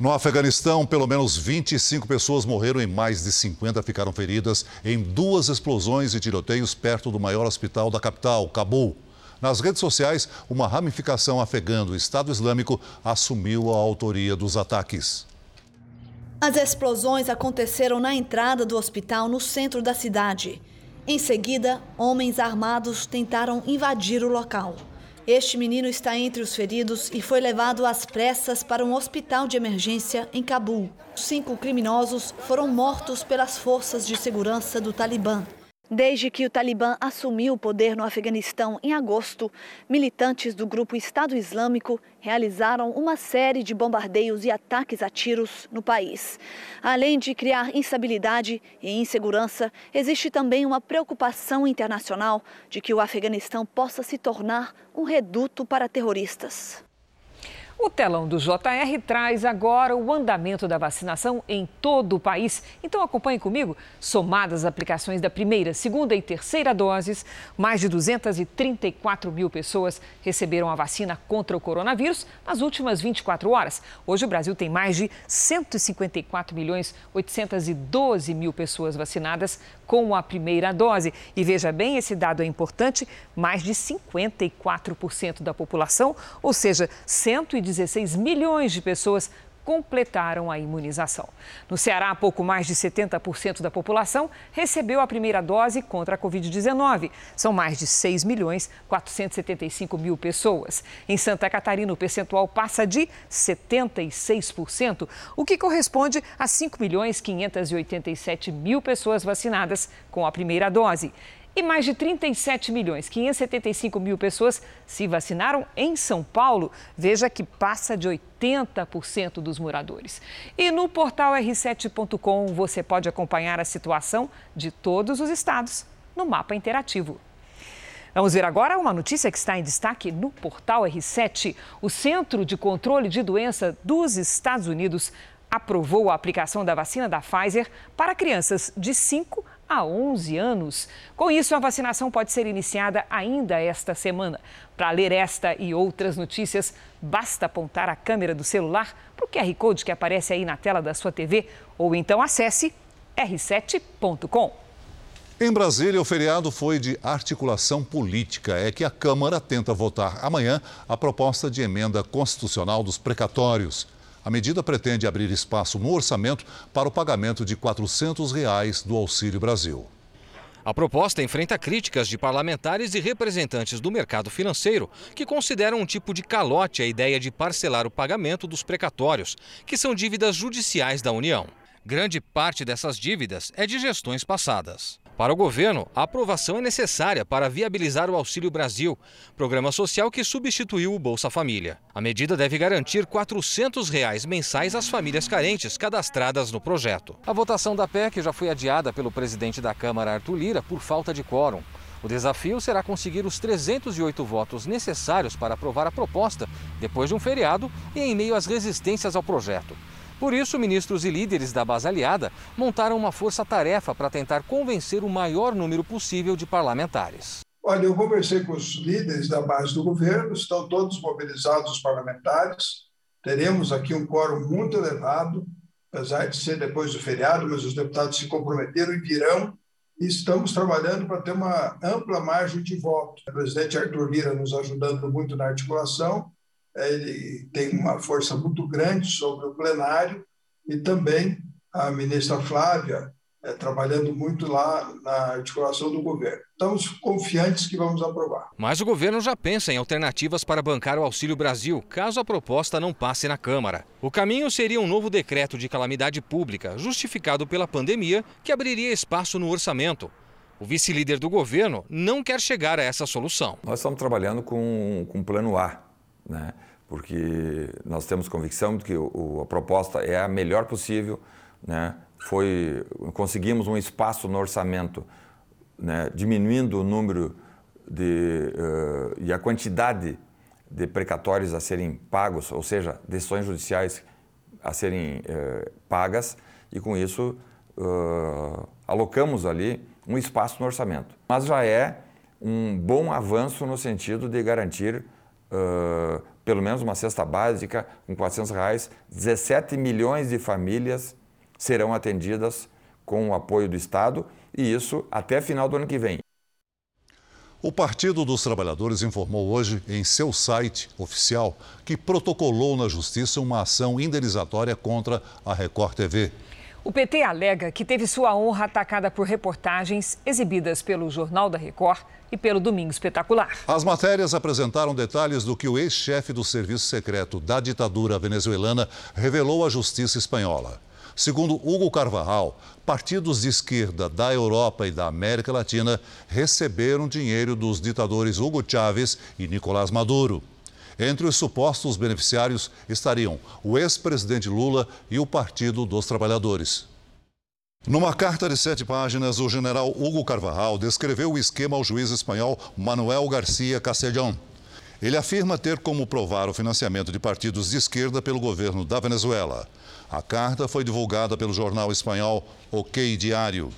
No Afeganistão, pelo menos 25 pessoas morreram e mais de 50 ficaram feridas em duas explosões e tiroteios perto do maior hospital da capital, Cabul. Nas redes sociais, uma ramificação afegã do Estado Islâmico assumiu a autoria dos ataques. As explosões aconteceram na entrada do hospital no centro da cidade. Em seguida, homens armados tentaram invadir o local. Este menino está entre os feridos e foi levado às pressas para um hospital de emergência em Cabul. Cinco criminosos foram mortos pelas forças de segurança do Talibã. Desde que o Talibã assumiu o poder no Afeganistão em agosto, militantes do grupo Estado Islâmico realizaram uma série de bombardeios e ataques a tiros no país. Além de criar instabilidade e insegurança, existe também uma preocupação internacional de que o Afeganistão possa se tornar um reduto para terroristas. O telão do JR traz agora o andamento da vacinação em todo o país. Então acompanhe comigo. Somadas as aplicações da primeira, segunda e terceira doses, mais de 234 mil pessoas receberam a vacina contra o coronavírus nas últimas 24 horas. Hoje o Brasil tem mais de 154 milhões 812 mil pessoas vacinadas com a primeira dose. E veja bem, esse dado é importante: mais de 54% da população, ou seja, 119 16 milhões de pessoas completaram a imunização. No Ceará, pouco mais de 70% da população recebeu a primeira dose contra a Covid-19. São mais de 6 milhões 475 mil pessoas. Em Santa Catarina, o percentual passa de 76%, o que corresponde a 5 milhões 587 mil pessoas vacinadas com a primeira dose. E mais de 37 milhões, 575 mil pessoas se vacinaram em São Paulo. Veja que passa de 80% dos moradores. E no portal r7.com você pode acompanhar a situação de todos os estados no mapa interativo. Vamos ver agora uma notícia que está em destaque no portal R7. O Centro de Controle de Doença dos Estados Unidos aprovou a aplicação da vacina da Pfizer para crianças de 5 a 11 anos. Com isso, a vacinação pode ser iniciada ainda esta semana. Para ler esta e outras notícias, basta apontar a câmera do celular para o QR Code que aparece aí na tela da sua TV ou então acesse r7.com. Em Brasília, o feriado foi de articulação política. É que a Câmara tenta votar amanhã a proposta de emenda constitucional dos precatórios. A medida pretende abrir espaço no orçamento para o pagamento de 400 reais do Auxílio Brasil. A proposta enfrenta críticas de parlamentares e representantes do mercado financeiro, que consideram um tipo de calote a ideia de parcelar o pagamento dos precatórios, que são dívidas judiciais da União. Grande parte dessas dívidas é de gestões passadas. Para o governo, a aprovação é necessária para viabilizar o Auxílio Brasil, programa social que substituiu o Bolsa Família. A medida deve garantir 400 reais mensais às famílias carentes cadastradas no projeto. A votação da PEC já foi adiada pelo presidente da Câmara, Arthur Lira, por falta de quórum. O desafio será conseguir os 308 votos necessários para aprovar a proposta, depois de um feriado e em meio às resistências ao projeto. Por isso, ministros e líderes da base aliada montaram uma força-tarefa para tentar convencer o maior número possível de parlamentares. Olha, eu conversei com os líderes da base do governo, estão todos mobilizados os parlamentares. Teremos aqui um quórum muito elevado, apesar de ser depois do feriado, mas os deputados se comprometeram e virão. E estamos trabalhando para ter uma ampla margem de voto. O presidente Arthur Lira nos ajudando muito na articulação ele tem uma força muito grande sobre o plenário e também a ministra Flávia é, trabalhando muito lá na articulação do governo. Estamos confiantes que vamos aprovar. Mas o governo já pensa em alternativas para bancar o Auxílio Brasil, caso a proposta não passe na Câmara. O caminho seria um novo decreto de calamidade pública, justificado pela pandemia, que abriria espaço no orçamento. O vice-líder do governo não quer chegar a essa solução. Nós estamos trabalhando com, com um plano A, né? porque nós temos convicção de que o, a proposta é a melhor possível, né? foi conseguimos um espaço no orçamento, né, diminuindo o número de, uh, e a quantidade de precatórios a serem pagos, ou seja, decisões judiciais a serem uh, pagas, e com isso uh, alocamos ali um espaço no orçamento. Mas já é um bom avanço no sentido de garantir pelo menos uma cesta básica com 400 reais, 17 milhões de famílias serão atendidas com o apoio do Estado e isso até final do ano que vem. O Partido dos Trabalhadores informou hoje em seu site oficial que protocolou na Justiça uma ação indenizatória contra a Record TV. O PT alega que teve sua honra atacada por reportagens exibidas pelo Jornal da Record e pelo Domingo Espetacular. As matérias apresentaram detalhes do que o ex-chefe do Serviço Secreto da ditadura venezuelana revelou à justiça espanhola. Segundo Hugo Carvajal, partidos de esquerda da Europa e da América Latina receberam dinheiro dos ditadores Hugo Chávez e Nicolás Maduro. Entre os supostos beneficiários estariam o ex-presidente Lula e o Partido dos Trabalhadores. Numa carta de sete páginas, o general Hugo Carvajal descreveu o esquema ao juiz espanhol Manuel Garcia Castellón. Ele afirma ter como provar o financiamento de partidos de esquerda pelo governo da Venezuela. A carta foi divulgada pelo jornal espanhol OK Diário.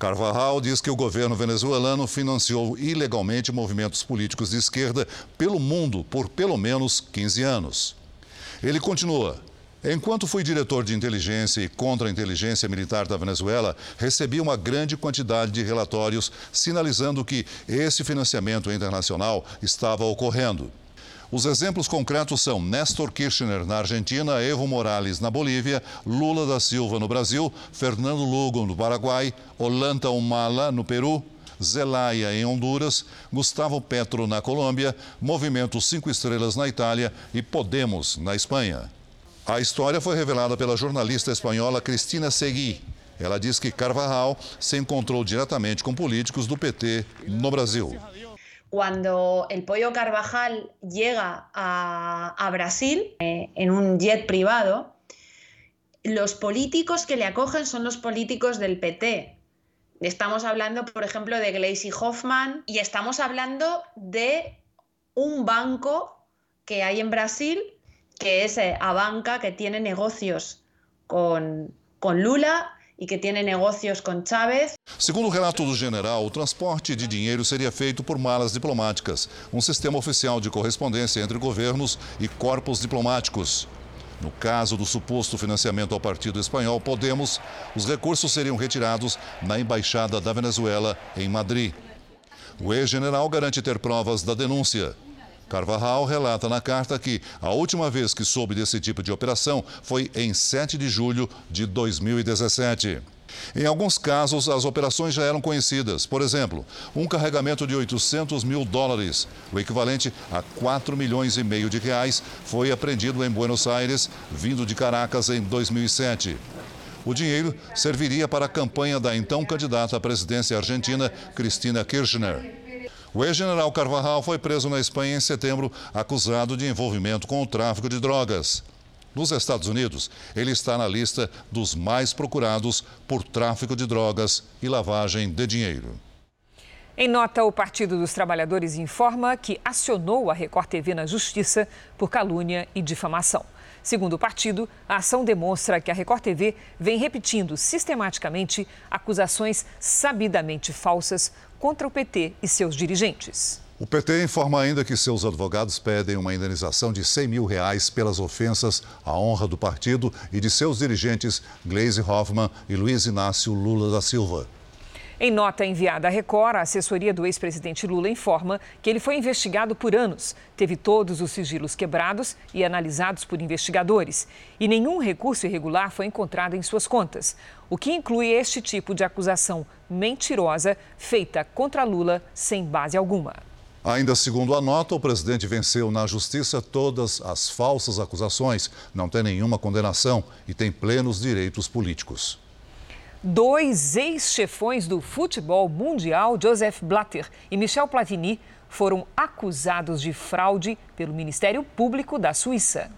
Carvajal diz que o governo venezuelano financiou ilegalmente movimentos políticos de esquerda pelo mundo por pelo menos 15 anos. Ele continua. Enquanto fui diretor de inteligência e contra-inteligência militar da Venezuela, recebi uma grande quantidade de relatórios sinalizando que esse financiamento internacional estava ocorrendo. Os exemplos concretos são Néstor Kirchner na Argentina, Evo Morales na Bolívia, Lula da Silva no Brasil, Fernando Lugo no Paraguai, Olanta Humala no Peru, Zelaya em Honduras, Gustavo Petro na Colômbia, Movimento Cinco Estrelas na Itália e Podemos na Espanha. A história foi revelada pela jornalista espanhola Cristina Segui. Ela diz que Carvajal se encontrou diretamente com políticos do PT no Brasil. Cuando el pollo Carvajal llega a, Brasil eh, en un jet privado, los políticos que le acogen son los políticos del PT. Estamos hablando, por ejemplo, de Gleisi Hoffman y estamos hablando de un banco que hay en Brasil, que es eh, Abanca, que tiene negocios con, con Lula e que tem negócios com Chávez. Segundo o relato do general, o transporte de dinheiro seria feito por malas diplomáticas, um sistema oficial de correspondência entre governos e corpos diplomáticos. No caso do suposto financiamento ao partido espanhol Podemos, os recursos seriam retirados na embaixada da Venezuela em Madrid. O ex-general garante ter provas da denúncia. Carvajal relata na carta que a última vez que soube desse tipo de operação foi em 7 de julho de 2017. Em alguns casos, as operações já eram conhecidas. Por exemplo, um carregamento de 800 mil dólares, o equivalente a 4 milhões e meio de reais, foi apreendido em Buenos Aires, vindo de Caracas em 2007. O dinheiro serviria para a campanha da então candidata à presidência argentina, Cristina Kirchner. O ex-general Carvajal foi preso na Espanha em setembro, acusado de envolvimento com o tráfico de drogas. Nos Estados Unidos, ele está na lista dos mais procurados por tráfico de drogas e lavagem de dinheiro. Em nota, o Partido dos Trabalhadores informa que acionou a Record TV na Justiça por calúnia e difamação. Segundo o partido, a ação demonstra que a Record TV vem repetindo sistematicamente acusações sabidamente falsas contra o PT e seus dirigentes. O PT informa ainda que seus advogados pedem uma indenização de 100 mil reais pelas ofensas à honra do partido e de seus dirigentes Gleisi Hoffmann e Luiz Inácio Lula da Silva. Em nota enviada à Record, a assessoria do ex-presidente Lula informa que ele foi investigado por anos, teve todos os sigilos quebrados e analisados por investigadores, e nenhum recurso irregular foi encontrado em suas contas, o que inclui este tipo de acusação mentirosa feita contra Lula sem base alguma. Ainda segundo a nota, o presidente venceu na justiça todas as falsas acusações, não tem nenhuma condenação e tem plenos direitos políticos. Dois ex-chefões do futebol mundial, Joseph Blatter e Michel Platini, foram acusados de fraude pelo Ministério Público da Suíça.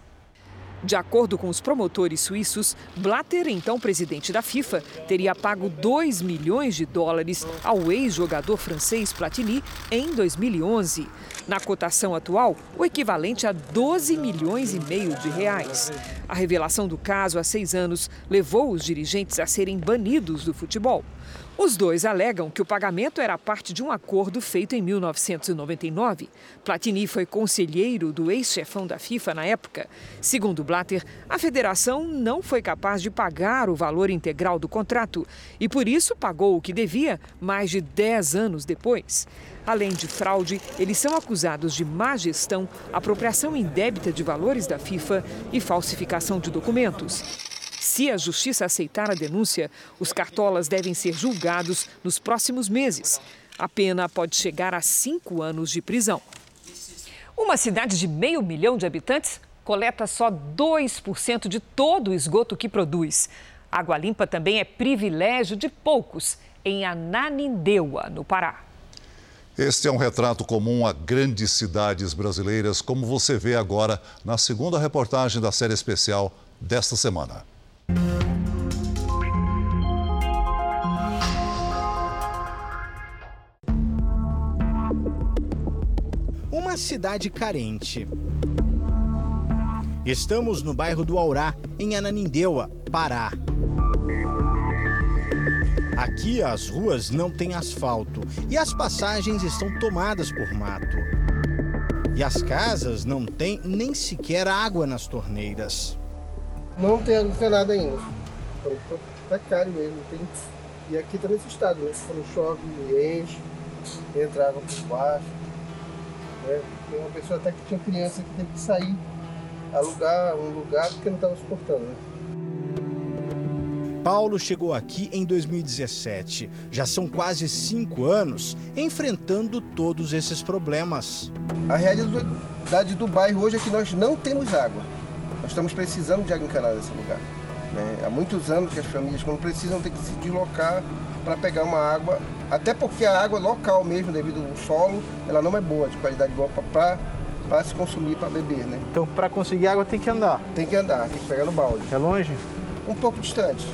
De acordo com os promotores suíços, Blatter, então presidente da FIFA, teria pago 2 milhões de dólares ao ex-jogador francês Platini em 2011. Na cotação atual, o equivalente a 12 milhões e meio de reais. A revelação do caso há seis anos levou os dirigentes a serem banidos do futebol. Os dois alegam que o pagamento era parte de um acordo feito em 1999. Platini foi conselheiro do ex-chefão da FIFA na época. Segundo Blatter, a federação não foi capaz de pagar o valor integral do contrato e, por isso, pagou o que devia mais de 10 anos depois. Além de fraude, eles são acusados de má gestão, apropriação indébita de valores da FIFA e falsificação de documentos. Se a justiça aceitar a denúncia, os cartolas devem ser julgados nos próximos meses. A pena pode chegar a cinco anos de prisão. Uma cidade de meio milhão de habitantes coleta só 2% de todo o esgoto que produz. Água limpa também é privilégio de poucos em Ananindeua, no Pará. Este é um retrato comum a grandes cidades brasileiras, como você vê agora na segunda reportagem da série especial desta semana. Uma cidade carente. Estamos no bairro do Aurá, em Ananindeua, Pará. Aqui as ruas não têm asfalto e as passagens estão tomadas por mato. E as casas não têm nem sequer água nas torneiras. Não tem, nada ainda. Tá caro mesmo. Tem... E aqui tá nesse estado, né? Quando chove, enche, entra água por baixo. Né? Tem uma pessoa até que tinha criança que teve que sair, alugar um lugar porque não estava suportando, né? Paulo chegou aqui em 2017. Já são quase cinco anos enfrentando todos esses problemas. A realidade do bairro hoje é que nós não temos água. Nós estamos precisando de água encanada nesse lugar. Né? Há muitos anos que as famílias, quando precisam, têm que se deslocar para pegar uma água, até porque a água local mesmo, devido ao solo, ela não é boa, de qualidade boa para se consumir, para beber. Né? Então, para conseguir água, tem que andar? Tem que andar, tem que pegar no balde. É longe? Um pouco distante.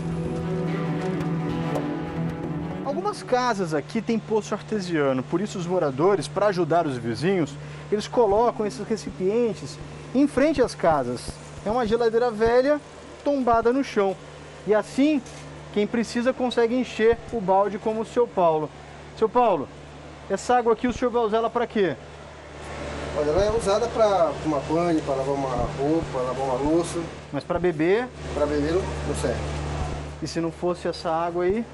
Algumas casas aqui têm poço artesiano, por isso os moradores, para ajudar os vizinhos, eles colocam esses recipientes em frente às casas. É uma geladeira velha tombada no chão. E assim, quem precisa consegue encher o balde como o seu Paulo. Seu Paulo, essa água aqui o senhor vai usar ela para quê? Olha, ela é usada para tomar banho, para lavar uma roupa, lavar uma louça. Mas para beber? Para beber não, serve. E se não fosse essa água aí?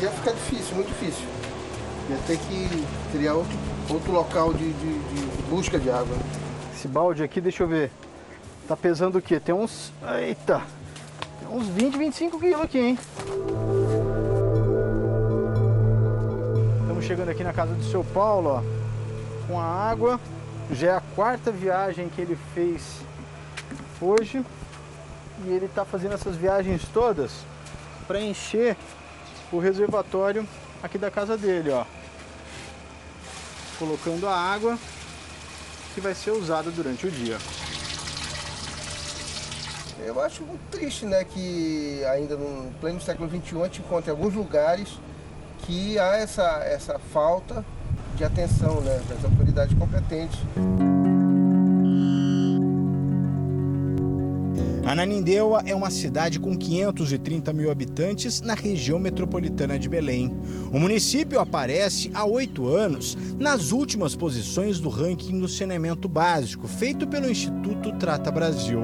ia ficar difícil, muito difícil. Ia ter que criar outro, outro local de, de, de busca de água. Esse balde aqui, deixa eu ver. Tá pesando o quê? Tem uns. Eita! Tem uns 20, 25 quilos aqui, hein? Estamos chegando aqui na casa do seu Paulo, ó. Com a água. Já é a quarta viagem que ele fez hoje. E ele tá fazendo essas viagens todas para encher o reservatório aqui da casa dele, ó. Colocando a água que vai ser usada durante o dia. Eu acho muito triste, né, que ainda no pleno século XXI a gente encontra em alguns lugares que há essa, essa falta de atenção né, das autoridades competentes. Ananindeua é uma cidade com 530 mil habitantes na região metropolitana de Belém. O município aparece há oito anos nas últimas posições do ranking do saneamento básico, feito pelo Instituto Trata Brasil.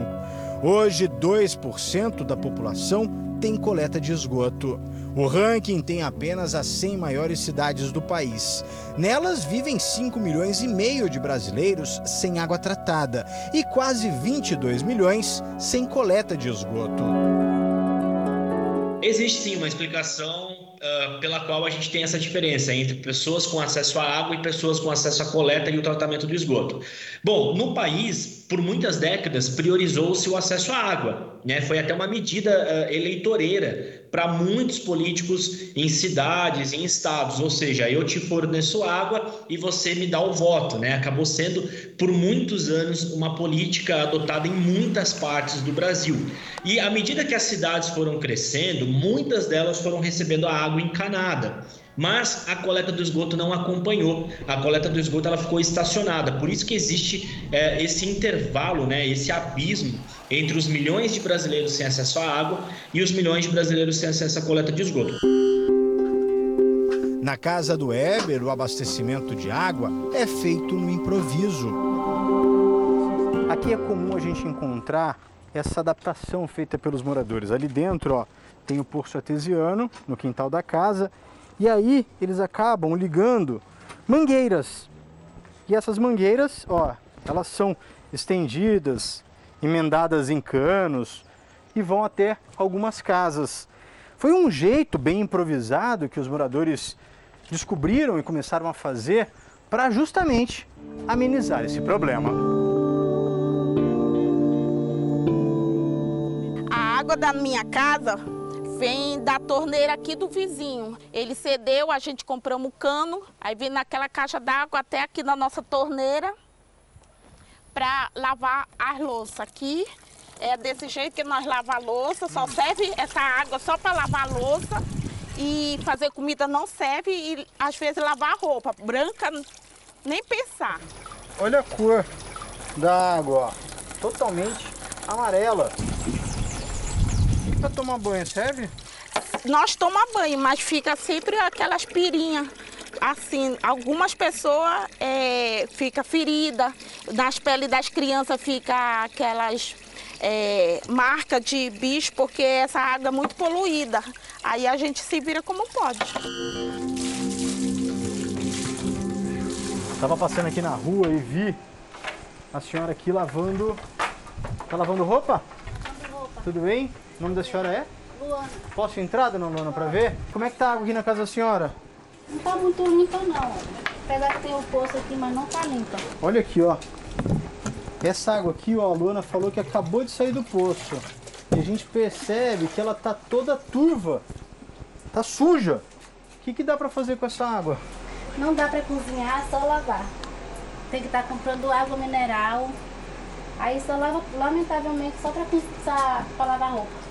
Hoje, 2% da população tem coleta de esgoto. O ranking tem apenas as 100 maiores cidades do país. Nelas vivem 5 milhões e meio de brasileiros sem água tratada e quase 22 milhões sem coleta de esgoto. Existe sim uma explicação uh, pela qual a gente tem essa diferença entre pessoas com acesso à água e pessoas com acesso à coleta e o tratamento do esgoto. Bom, no país, por muitas décadas, priorizou-se o acesso à água. Né? Foi até uma medida uh, eleitoreira para muitos políticos em cidades, em estados, ou seja, eu te forneço água e você me dá o voto, né? Acabou sendo por muitos anos uma política adotada em muitas partes do Brasil. E à medida que as cidades foram crescendo, muitas delas foram recebendo a água encanada mas a coleta do esgoto não acompanhou. A coleta do esgoto ela ficou estacionada. Por isso que existe é, esse intervalo, né, esse abismo entre os milhões de brasileiros sem acesso à água e os milhões de brasileiros sem acesso à coleta de esgoto. Na casa do Eber, o abastecimento de água é feito no improviso. Aqui é comum a gente encontrar essa adaptação feita pelos moradores. Ali dentro, ó, tem o poço artesiano no quintal da casa e aí eles acabam ligando mangueiras. E essas mangueiras, ó, elas são estendidas, emendadas em canos e vão até algumas casas. Foi um jeito bem improvisado que os moradores descobriram e começaram a fazer para justamente amenizar esse problema. A água da minha casa vem da torneira aqui do vizinho. Ele cedeu, a gente compramos um cano, aí vem naquela caixa d'água até aqui na nossa torneira para lavar as louças. Aqui é desse jeito que nós lavamos a louça, só serve essa água só para lavar a louça e fazer comida não serve e às vezes lavar roupa. Branca, nem pensar. Olha a cor da água, totalmente amarela. Para tomar banho, serve? Nós tomamos banho, mas fica sempre aquelas pirinhas. Assim, algumas pessoas é, fica ferida, nas peles das crianças fica aquelas é, marcas de bicho, porque essa água é muito poluída. Aí a gente se vira como pode. Estava passando aqui na rua e vi a senhora aqui lavando. Tá lavando roupa? Lavando roupa. Tudo bem? O nome da senhora é? Luana. Posso entrar, dona Luana, para ver? Como é que tá a água aqui na casa da senhora? Não tá muito limpa não. Apesar que tem o poço aqui, mas não tá limpa. Olha aqui, ó. Essa água aqui, ó, a Luana falou que acabou de sair do poço. E a gente percebe que ela tá toda turva. Tá suja. O que, que dá para fazer com essa água? Não dá para cozinhar, só lavar. Tem que estar tá comprando água mineral. Aí só lava, lamentavelmente, só para lavar roupa.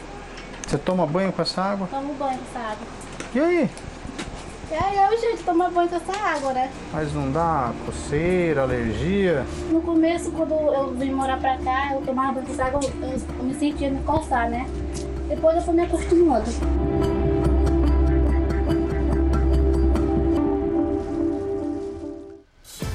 Você toma banho com essa água? Tomo banho com essa água. E aí? E aí eu, gente, tomar banho com essa água, né? Mas não dá coceira, alergia? No começo, quando eu vim morar pra cá, eu tomava banho com essa água, eu, eu me sentia me coçar, né? Depois eu fui me acostumando.